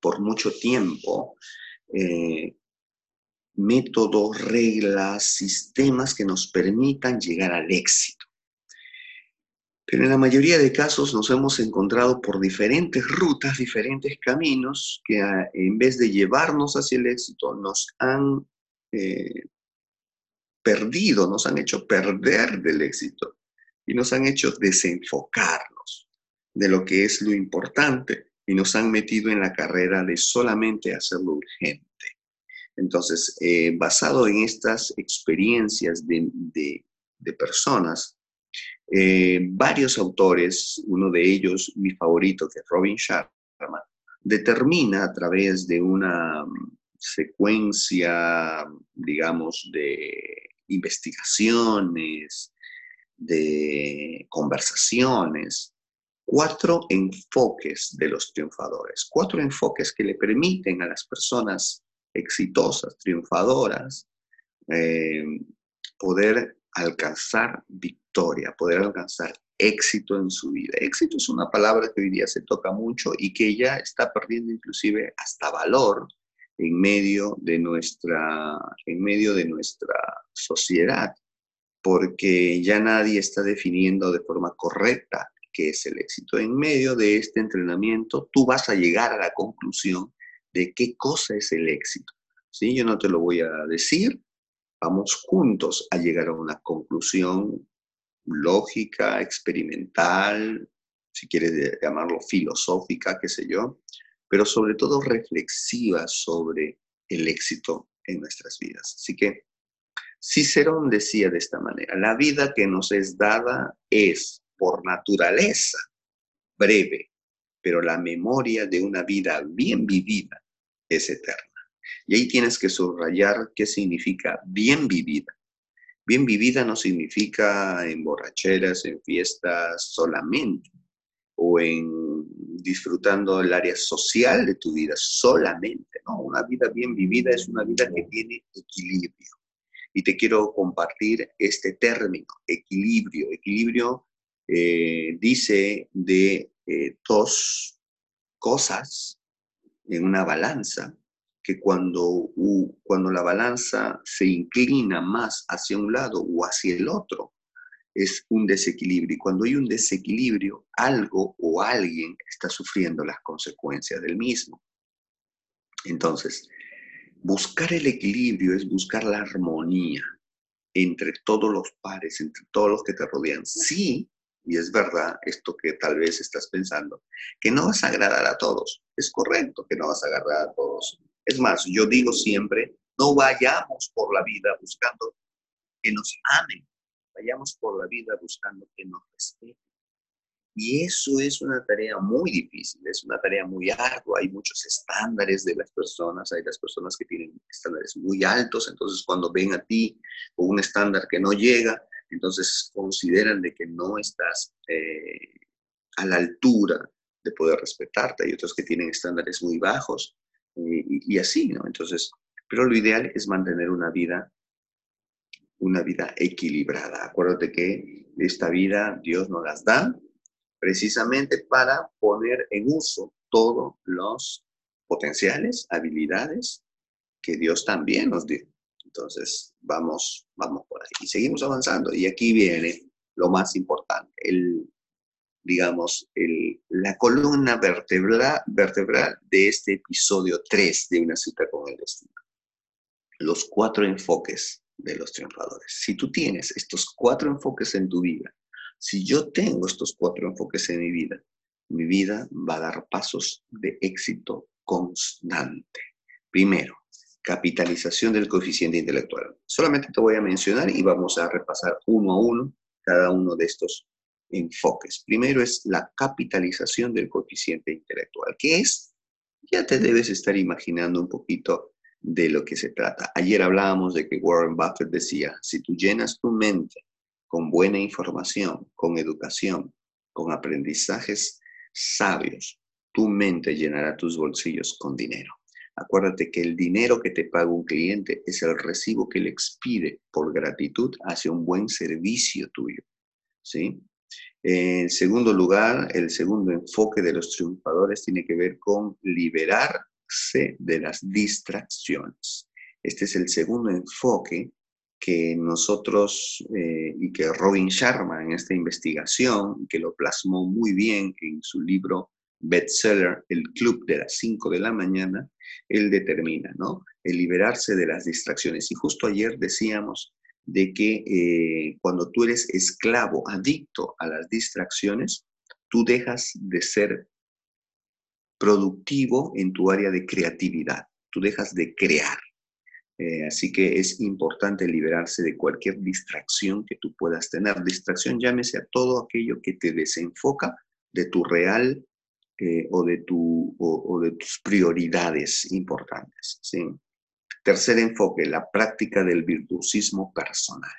por mucho tiempo eh, métodos, reglas, sistemas que nos permitan llegar al éxito. Pero en la mayoría de casos nos hemos encontrado por diferentes rutas, diferentes caminos que ah, en vez de llevarnos hacia el éxito nos han eh, perdido, nos han hecho perder del éxito y nos han hecho desenfocarnos de lo que es lo importante y nos han metido en la carrera de solamente hacerlo urgente. Entonces, eh, basado en estas experiencias de, personas, eh, varios autores, uno de ellos mi favorito, que es Robin Sharma, determina a través de una secuencia, digamos, de investigaciones, de conversaciones, cuatro enfoques de los triunfadores, cuatro enfoques que le permiten a las personas exitosas, triunfadoras, eh, poder alcanzar victoria, poder alcanzar éxito en su vida. Éxito es una palabra que hoy día se toca mucho y que ya está perdiendo inclusive hasta valor en medio de nuestra, en medio de nuestra sociedad, porque ya nadie está definiendo de forma correcta qué es el éxito. En medio de este entrenamiento, tú vas a llegar a la conclusión de qué cosa es el éxito. ¿sí? Yo no te lo voy a decir, vamos juntos a llegar a una conclusión lógica, experimental, si quieres llamarlo filosófica, qué sé yo, pero sobre todo reflexiva sobre el éxito en nuestras vidas. Así que Cicerón decía de esta manera, la vida que nos es dada es, por naturaleza, breve, pero la memoria de una vida bien vivida es eterna. Y ahí tienes que subrayar qué significa bien vivida. Bien vivida no significa en borracheras, en fiestas solamente, o en disfrutando el área social de tu vida solamente, ¿no? Una vida bien vivida es una vida que tiene equilibrio. Y te quiero compartir este término, equilibrio. Equilibrio eh, dice de eh, dos cosas en una balanza, que cuando, cuando la balanza se inclina más hacia un lado o hacia el otro, es un desequilibrio. Y cuando hay un desequilibrio, algo o alguien está sufriendo las consecuencias del mismo. Entonces, buscar el equilibrio es buscar la armonía entre todos los pares, entre todos los que te rodean. Sí, y es verdad esto que tal vez estás pensando, que no vas a agradar a todos. Es correcto que no vas a agradar a todos. Es más, yo digo siempre, no vayamos por la vida buscando que nos amen, vayamos por la vida buscando que nos respeten. Y eso es una tarea muy difícil, es una tarea muy ardua, hay muchos estándares de las personas, hay las personas que tienen estándares muy altos, entonces cuando ven a ti un estándar que no llega, entonces consideran de que no estás eh, a la altura de poder respetarte. Hay otros que tienen estándares muy bajos y, así, ¿no? Entonces, pero lo ideal es mantener una vida, una vida equilibrada. Acuérdate que esta vida Dios nos las da precisamente para poner en uso todos los potenciales, habilidades que Dios también nos dio. Entonces, vamos, vamos por ahí. Y seguimos avanzando. Y aquí viene lo más importante, el, digamos, el, la columna vertebral, vertebral de este episodio 3 de Una cita con el destino. Los cuatro enfoques de los triunfadores. Si tú tienes estos cuatro enfoques en tu vida, si yo tengo estos cuatro enfoques en mi vida, mi vida va a dar pasos de éxito constante. Primero, capitalización del coeficiente intelectual. Solamente te voy a mencionar y vamos a repasar uno a uno cada uno de estos enfoques. Primero es la capitalización del coeficiente intelectual. ¿Qué es? Ya te debes estar imaginando un poquito de lo que se trata. Ayer hablábamos de que Warren Buffett decía, si tú llenas tu mente con buena información, con educación, con aprendizajes sabios, tu mente llenará tus bolsillos con dinero. Acuérdate que el dinero que te paga un cliente es el recibo que le expide por gratitud hacia un buen servicio tuyo. ¿sí? En segundo lugar, el segundo enfoque de los triunfadores tiene que ver con liberarse de las distracciones. Este es el segundo enfoque que nosotros eh, y que Robin Sharma en esta investigación, que lo plasmó muy bien en su libro bestseller El Club de las 5 de la mañana, él determina, ¿no? El liberarse de las distracciones. Y justo ayer decíamos de que eh, cuando tú eres esclavo, adicto a las distracciones, tú dejas de ser productivo en tu área de creatividad, tú dejas de crear. Eh, así que es importante liberarse de cualquier distracción que tú puedas tener. Distracción llámese a todo aquello que te desenfoca de tu real eh, o, de tu, o, de tus prioridades importantes. ¿sí? Tercer enfoque, la práctica del virtuosismo personal.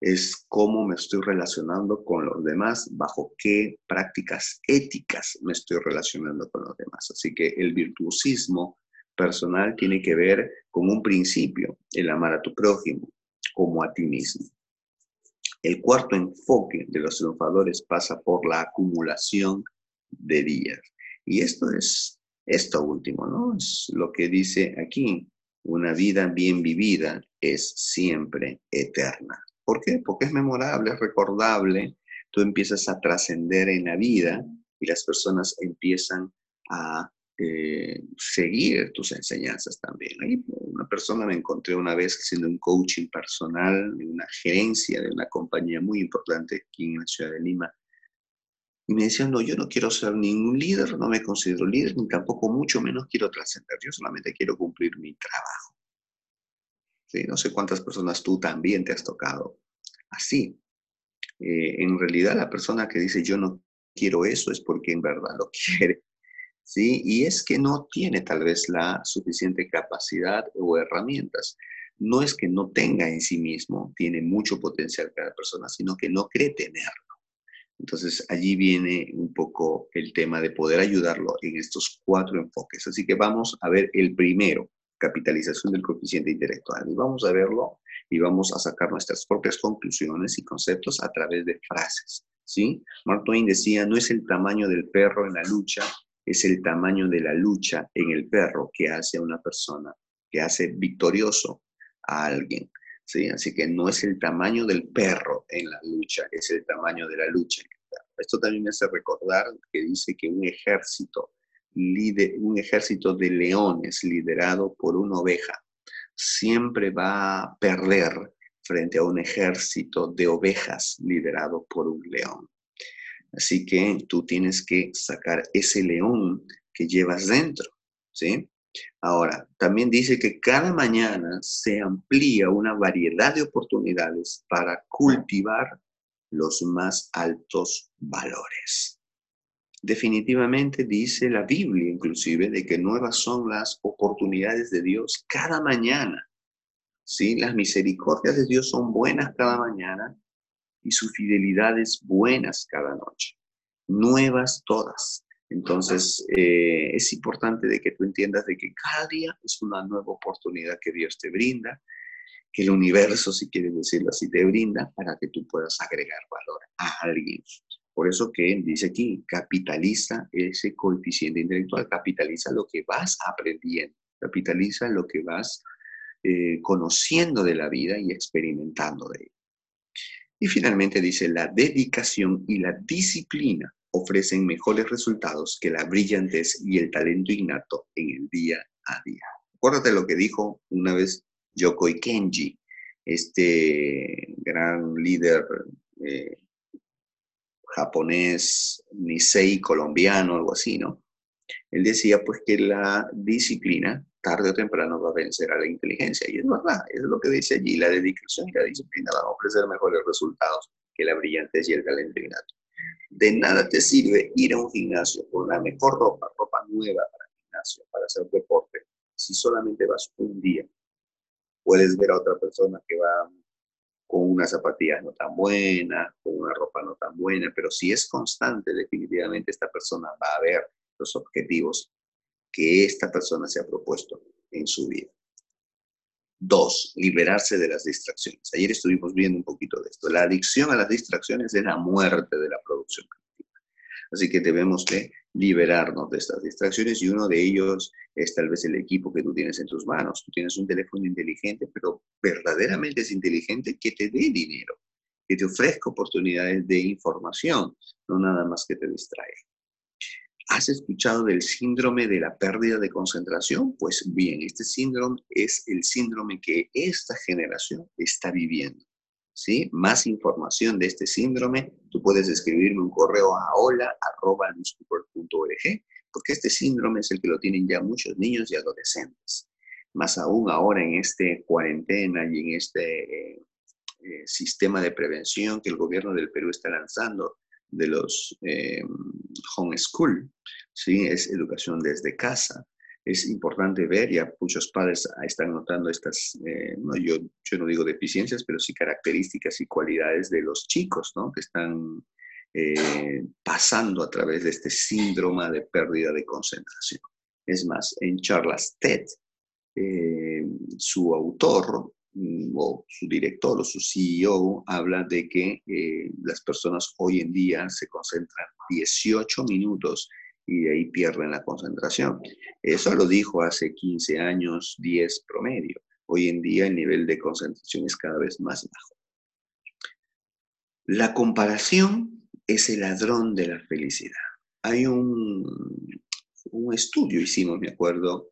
Es cómo me estoy relacionando con los demás, bajo qué prácticas éticas me estoy relacionando con los demás. Así que el virtuosismo personal tiene que ver con un principio, el amar a tu prójimo como a ti mismo. El cuarto enfoque de los triunfadores pasa por la acumulación de días. Y esto es esto último, ¿no? Es lo que dice aquí. Una vida bien vivida es siempre eterna. ¿Por qué? Porque es memorable, es recordable. Tú empiezas a trascender en la vida y las personas empiezan a eh, seguir tus enseñanzas también. una persona me encontré una vez haciendo un coaching personal de una gerencia de una compañía muy importante aquí en la ciudad de Lima. Y me decían, no, yo no quiero ser ningún líder, no me considero líder, ni tampoco mucho menos quiero trascender, yo solamente quiero cumplir mi trabajo. ¿Sí? No sé cuántas personas tú también te has tocado así. Eh, en realidad la persona que dice yo no quiero eso es porque en verdad lo quiere. ¿sí? Y es que no tiene tal vez la suficiente capacidad o herramientas. No es que no tenga en sí mismo, tiene mucho potencial cada persona, sino que no cree tenerlo. Entonces allí viene un poco el tema de poder ayudarlo en estos cuatro enfoques. Así que vamos a ver el primero, capitalización del coeficiente intelectual. Y vamos a verlo y vamos a sacar nuestras propias conclusiones y conceptos a través de frases. ¿sí? Mark Twain decía, no es el tamaño del perro en la lucha, es el tamaño de la lucha en el perro que hace a una persona, que hace victorioso a alguien. ¿Sí? Así que no es el tamaño del perro en la lucha, es el tamaño de la lucha. Esto también me hace recordar que dice que un ejército, un ejército de leones liderado por una oveja siempre va a perder frente a un ejército de ovejas liderado por un león. Así que tú tienes que sacar ese león que llevas dentro, ¿sí? Ahora, también dice que cada mañana se amplía una variedad de oportunidades para cultivar los más altos valores. Definitivamente dice la Biblia inclusive de que nuevas son las oportunidades de Dios cada mañana. ¿Sí? Las misericordias de Dios son buenas cada mañana y su fidelidad es buenas cada noche. Nuevas todas. Entonces, eh, es importante de que tú entiendas de que cada día es una nueva oportunidad que Dios te brinda, que el universo, si quieres decirlo así, te brinda para que tú puedas agregar valor a alguien. Por eso que dice aquí, capitaliza ese coeficiente intelectual, capitaliza lo que vas aprendiendo, capitaliza lo que vas eh, conociendo de la vida y experimentando de ella. Y finalmente dice, la dedicación y la disciplina ofrecen mejores resultados que la brillantez y el talento innato en el día a día. Acuérdate lo que dijo una vez Yokoi Kenji, este gran líder eh, japonés, Nisei colombiano, algo así, ¿no? Él decía pues que la disciplina tarde o temprano va a vencer a la inteligencia. Y es verdad, es lo que dice allí, la dedicación y la disciplina van a ofrecer mejores resultados que la brillantez y el talento innato. De nada te sirve ir a un gimnasio con la mejor ropa, ropa nueva para el gimnasio, para hacer deporte, si solamente vas un día. Puedes ver a otra persona que va con unas zapatillas no tan buenas, con una ropa no tan buena, pero si es constante, definitivamente esta persona va a ver los objetivos que esta persona se ha propuesto en su vida. Dos, liberarse de las distracciones. Ayer estuvimos viendo un poquito de esto. La adicción a las distracciones es la muerte de la producción creativa. Así que debemos de liberarnos de estas distracciones y uno de ellos es tal vez el equipo que tú tienes en tus manos. Tú tienes un teléfono inteligente, pero verdaderamente es inteligente que te dé dinero, que te ofrezca oportunidades de información, no nada más que te distraiga. ¿Has escuchado del síndrome de la pérdida de concentración? Pues bien, este síndrome es el síndrome que esta generación está viviendo. ¿Sí? Más información de este síndrome, tú puedes escribirme un correo a hola.newscooper.org, porque este síndrome es el que lo tienen ya muchos niños y adolescentes. Más aún ahora en este cuarentena y en este eh, eh, sistema de prevención que el gobierno del Perú está lanzando, de los eh, homeschool, ¿sí? es educación desde casa. Es importante ver, ya muchos padres están notando estas, eh, no, yo, yo no digo deficiencias, pero sí características y cualidades de los chicos, ¿no? que están eh, pasando a través de este síndrome de pérdida de concentración. Es más, en charlas TED, eh, su autor o su director o su CEO habla de que eh, las personas hoy en día se concentran 18 minutos y ahí pierden la concentración. Eso lo dijo hace 15 años, 10 promedio. Hoy en día el nivel de concentración es cada vez más bajo. La comparación es el ladrón de la felicidad. Hay un, un estudio, hicimos, me acuerdo,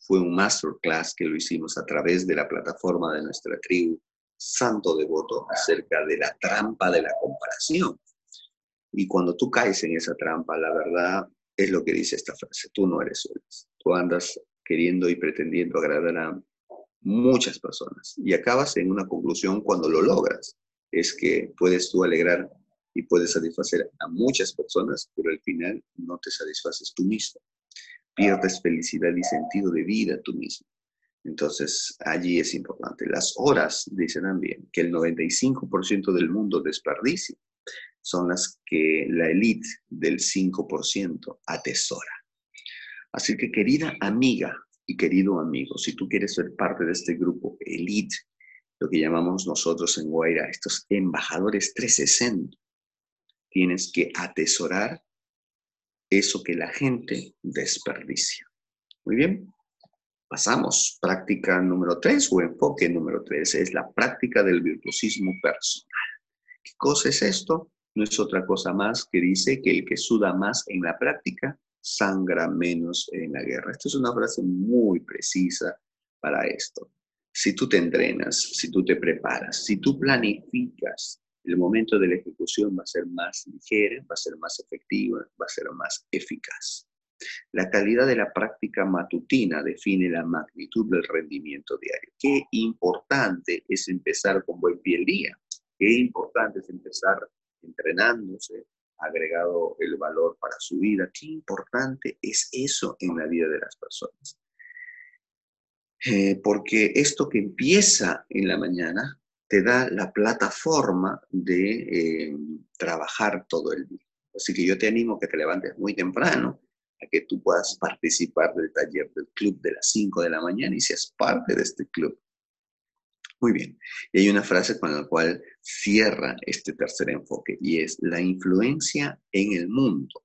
fue un masterclass que lo hicimos a través de la plataforma de nuestra tribu Santo Devoto acerca de la trampa de la comparación. Y cuando tú caes en esa trampa, la verdad es lo que dice esta frase, tú no eres feliz. Tú andas queriendo y pretendiendo agradar a muchas personas y acabas en una conclusión cuando lo logras. Es que puedes tú alegrar y puedes satisfacer a muchas personas, pero al final no te satisfaces tú mismo pierdes felicidad y sentido de vida tú mismo. Entonces, allí es importante. Las horas, dicen también, que el 95% del mundo desperdicia, son las que la élite del 5% atesora. Así que, querida amiga y querido amigo, si tú quieres ser parte de este grupo élite, lo que llamamos nosotros en Guaira, estos embajadores 360, tienes que atesorar eso que la gente desperdicia. Muy bien, pasamos. Práctica número tres o enfoque número tres es la práctica del virtuosismo personal. ¿Qué cosa es esto? No es otra cosa más que dice que el que suda más en la práctica sangra menos en la guerra. Esta es una frase muy precisa para esto. Si tú te entrenas, si tú te preparas, si tú planificas el momento de la ejecución va a ser más ligera, va a ser más efectiva, va a ser más eficaz. La calidad de la práctica matutina define la magnitud del rendimiento diario. Qué importante es empezar con buen pie el día. Qué importante es empezar entrenándose, agregado el valor para su vida. Qué importante es eso en la vida de las personas. Eh, porque esto que empieza en la mañana te da la plataforma de eh, trabajar todo el día. Así que yo te animo a que te levantes muy temprano, a que tú puedas participar del taller del club de las 5 de la mañana y seas parte de este club. Muy bien. Y hay una frase con la cual cierra este tercer enfoque y es la influencia en el mundo.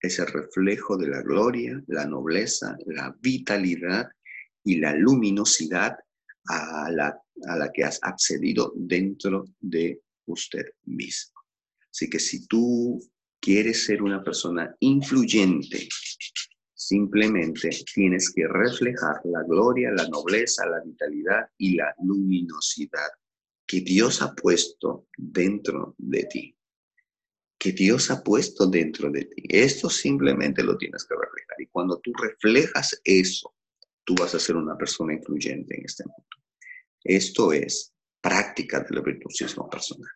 Es el reflejo de la gloria, la nobleza, la vitalidad y la luminosidad a la, a la que has accedido dentro de usted mismo. Así que si tú quieres ser una persona influyente, simplemente tienes que reflejar la gloria, la nobleza, la vitalidad y la luminosidad que Dios ha puesto dentro de ti. Que Dios ha puesto dentro de ti. Esto simplemente lo tienes que reflejar. Y cuando tú reflejas eso tú vas a ser una persona influyente en este mundo. Esto es práctica del virtuosismo personal.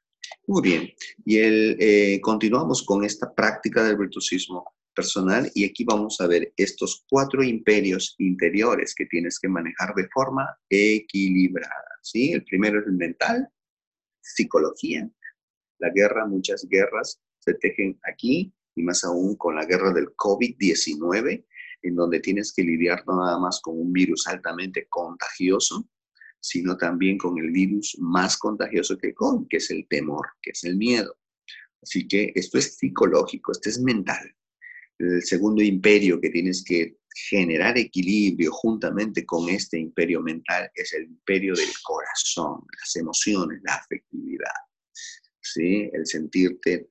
Muy bien, y el, eh, continuamos con esta práctica del virtuosismo personal y aquí vamos a ver estos cuatro imperios interiores que tienes que manejar de forma equilibrada. ¿sí? El primero es el mental, psicología. La guerra, muchas guerras se tejen aquí y más aún con la guerra del COVID-19 en donde tienes que lidiar no nada más con un virus altamente contagioso, sino también con el virus más contagioso que COVID, que es el temor, que es el miedo. Así que esto es psicológico, esto es mental. El segundo imperio que tienes que generar equilibrio juntamente con este imperio mental es el imperio del corazón, las emociones, la afectividad, ¿sí? el sentirte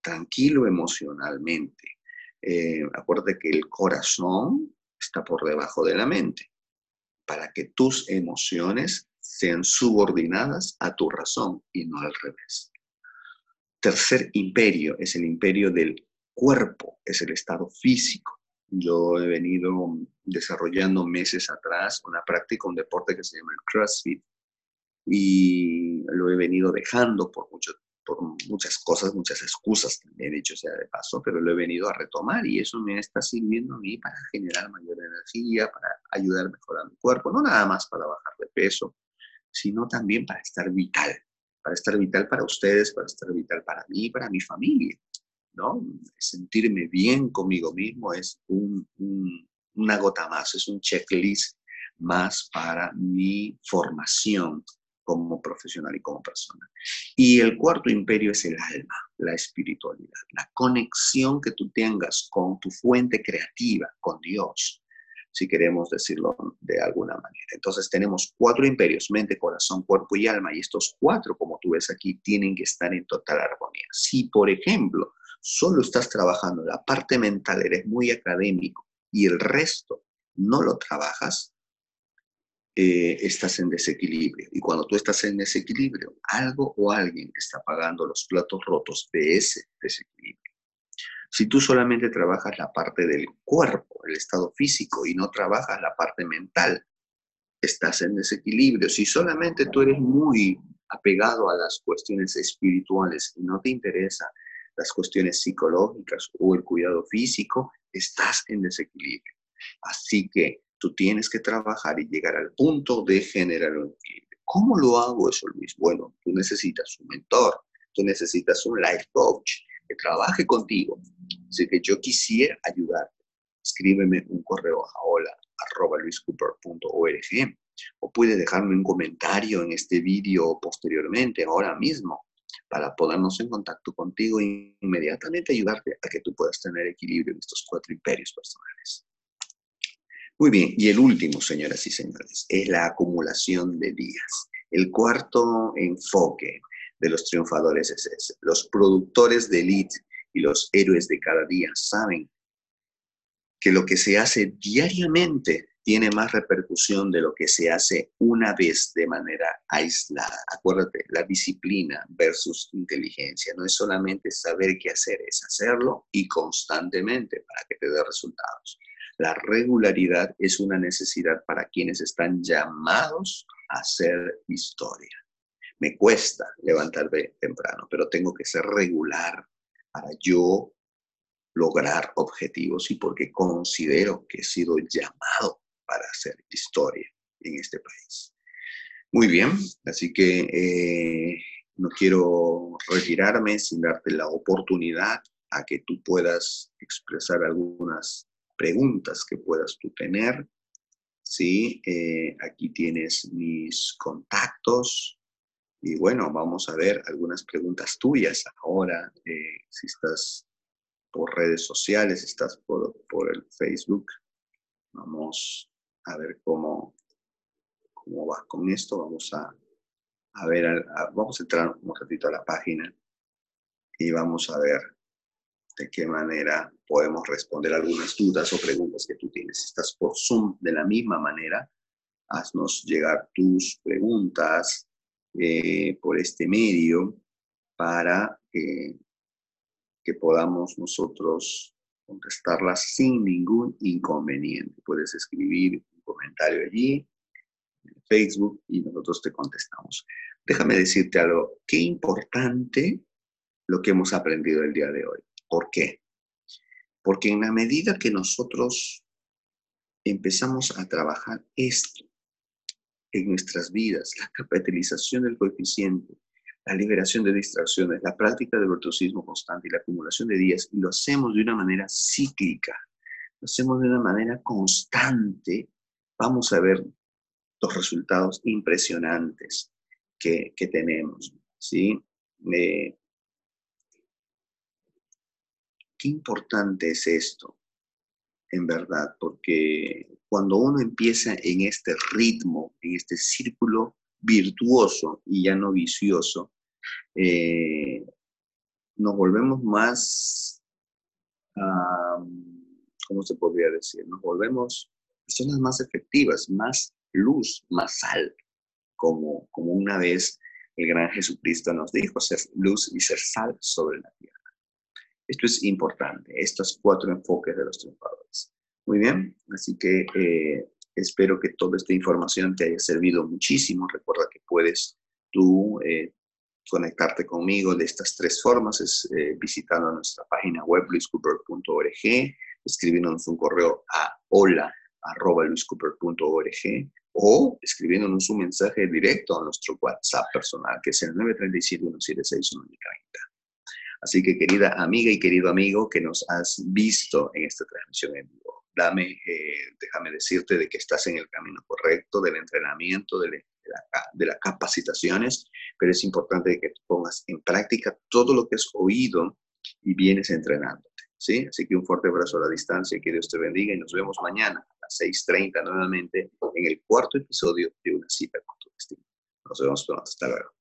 tranquilo emocionalmente. Eh, acuérdate que el corazón está por debajo de la mente, para que tus emociones sean subordinadas a tu razón y no al revés. Tercer imperio es el imperio del cuerpo, es el estado físico. Yo he venido desarrollando meses atrás una práctica, un deporte que se llama el CrossFit, y lo he venido dejando por mucho por muchas cosas, muchas excusas también, dicho sea de paso, pero lo he venido a retomar y eso me está sirviendo a mí para generar mayor energía, para ayudar a mejorar mi cuerpo, no nada más para bajar de peso, sino también para estar vital, para estar vital para ustedes, para estar vital para mí, para mi familia, ¿no? Sentirme bien conmigo mismo es una gota más, es un checklist más para mi formación como profesional y como persona. Y el cuarto imperio es el alma, la espiritualidad, la conexión que tú tengas con tu fuente creativa, con Dios, si queremos decirlo de alguna manera. Entonces tenemos cuatro imperios, mente, corazón, cuerpo y alma, y estos cuatro, como tú ves aquí, tienen que estar en total armonía. Si, por ejemplo, solo estás trabajando la parte mental, eres muy académico, y el resto no lo trabajas, eh, estás en desequilibrio. Y cuando tú estás en desequilibrio, algo o alguien está pagando los platos rotos de ese desequilibrio. Si tú solamente trabajas la parte del cuerpo, el estado físico, y no trabajas la parte mental, estás en desequilibrio. Si solamente tú eres muy apegado a las cuestiones espirituales y no te interesa las cuestiones psicológicas o el cuidado físico, estás en desequilibrio. Así que Tú tienes que trabajar y llegar al punto de generar un equilibrio. ¿Cómo lo hago eso, Luis? Bueno, tú necesitas un mentor, tú necesitas un life coach que trabaje contigo. Así que yo quisiera ayudarte. Escríbeme un correo a hola o puedes dejarme un comentario en este vídeo posteriormente, ahora mismo, para ponernos en contacto contigo e inmediatamente ayudarte a que tú puedas tener equilibrio en estos cuatro imperios personales. Muy bien, y el último, señoras y señores, es la acumulación de días. El cuarto enfoque de los triunfadores es ese. Los productores de elite y los héroes de cada día saben que lo que se hace diariamente tiene más repercusión de lo que se hace una vez de manera aislada. Acuérdate, la disciplina versus inteligencia no es solamente saber qué hacer, es hacerlo y constantemente para que te dé resultados. La regularidad es una necesidad para quienes están llamados a hacer historia. Me cuesta levantarme temprano, pero tengo que ser regular para yo lograr objetivos y porque considero que he sido llamado para hacer historia en este país. Muy bien, así que eh, no quiero retirarme sin darte la oportunidad a que tú puedas expresar algunas preguntas que puedas tú tener. ¿sí? Eh, aquí tienes mis contactos. Y bueno, vamos a ver algunas preguntas tuyas ahora. Eh, si estás por redes sociales, estás por, el Facebook. Vamos a ver cómo, cómo va con esto. Vamos a, a ver, vamos a entrar un ratito a la página y vamos a ver de qué manera podemos responder algunas dudas o preguntas que tú tienes. Estás por Zoom de la misma manera, haznos llegar tus preguntas eh, por este medio para que podamos nosotros contestarlas sin ningún inconveniente. Puedes escribir un comentario allí en Facebook y nosotros te contestamos. Déjame decirte algo, qué importante lo que hemos aprendido el día de hoy. ¿Por qué? Porque en la medida que nosotros empezamos a trabajar esto en nuestras vidas, la capitalización del coeficiente, la liberación de distracciones, la práctica del virtuosismo constante y la acumulación de días, y lo hacemos de una manera cíclica, lo hacemos de una manera constante, vamos a ver los resultados impresionantes que, tenemos. ¿sí? Eh, importante es esto, en verdad, porque cuando uno empieza en este ritmo, en este círculo virtuoso y ya no vicioso, eh, nos volvemos más, ¿cómo se podría decir? Nos volvemos personas más efectivas, más luz, más sal, como, como una vez el gran Jesucristo nos dijo, ser luz y ser sal sobre la tierra. Esto es importante, estos cuatro enfoques de los triunfadores. Muy bien, así que eh, espero que toda esta información te haya servido muchísimo. Recuerda que puedes tú eh, conectarte conmigo de estas tres formas, es eh, visitando nuestra página web luiscooper.org, escribiéndonos un correo a hola o escribiéndonos un mensaje directo a nuestro WhatsApp personal, que es el 937 176 Así que querida amiga y querido amigo que nos has visto en esta transmisión en vivo, dame, eh, déjame decirte de que estás en el camino correcto del entrenamiento, de, de, las capacitaciones, pero es importante que pongas en práctica todo lo que has oído y vienes entrenándote. ¿sí? Así que un fuerte abrazo a la distancia, que Dios te bendiga y nos vemos mañana a las 6.30 nuevamente en el cuarto episodio de Una cita con tu destino. Nos vemos pronto. Hasta luego.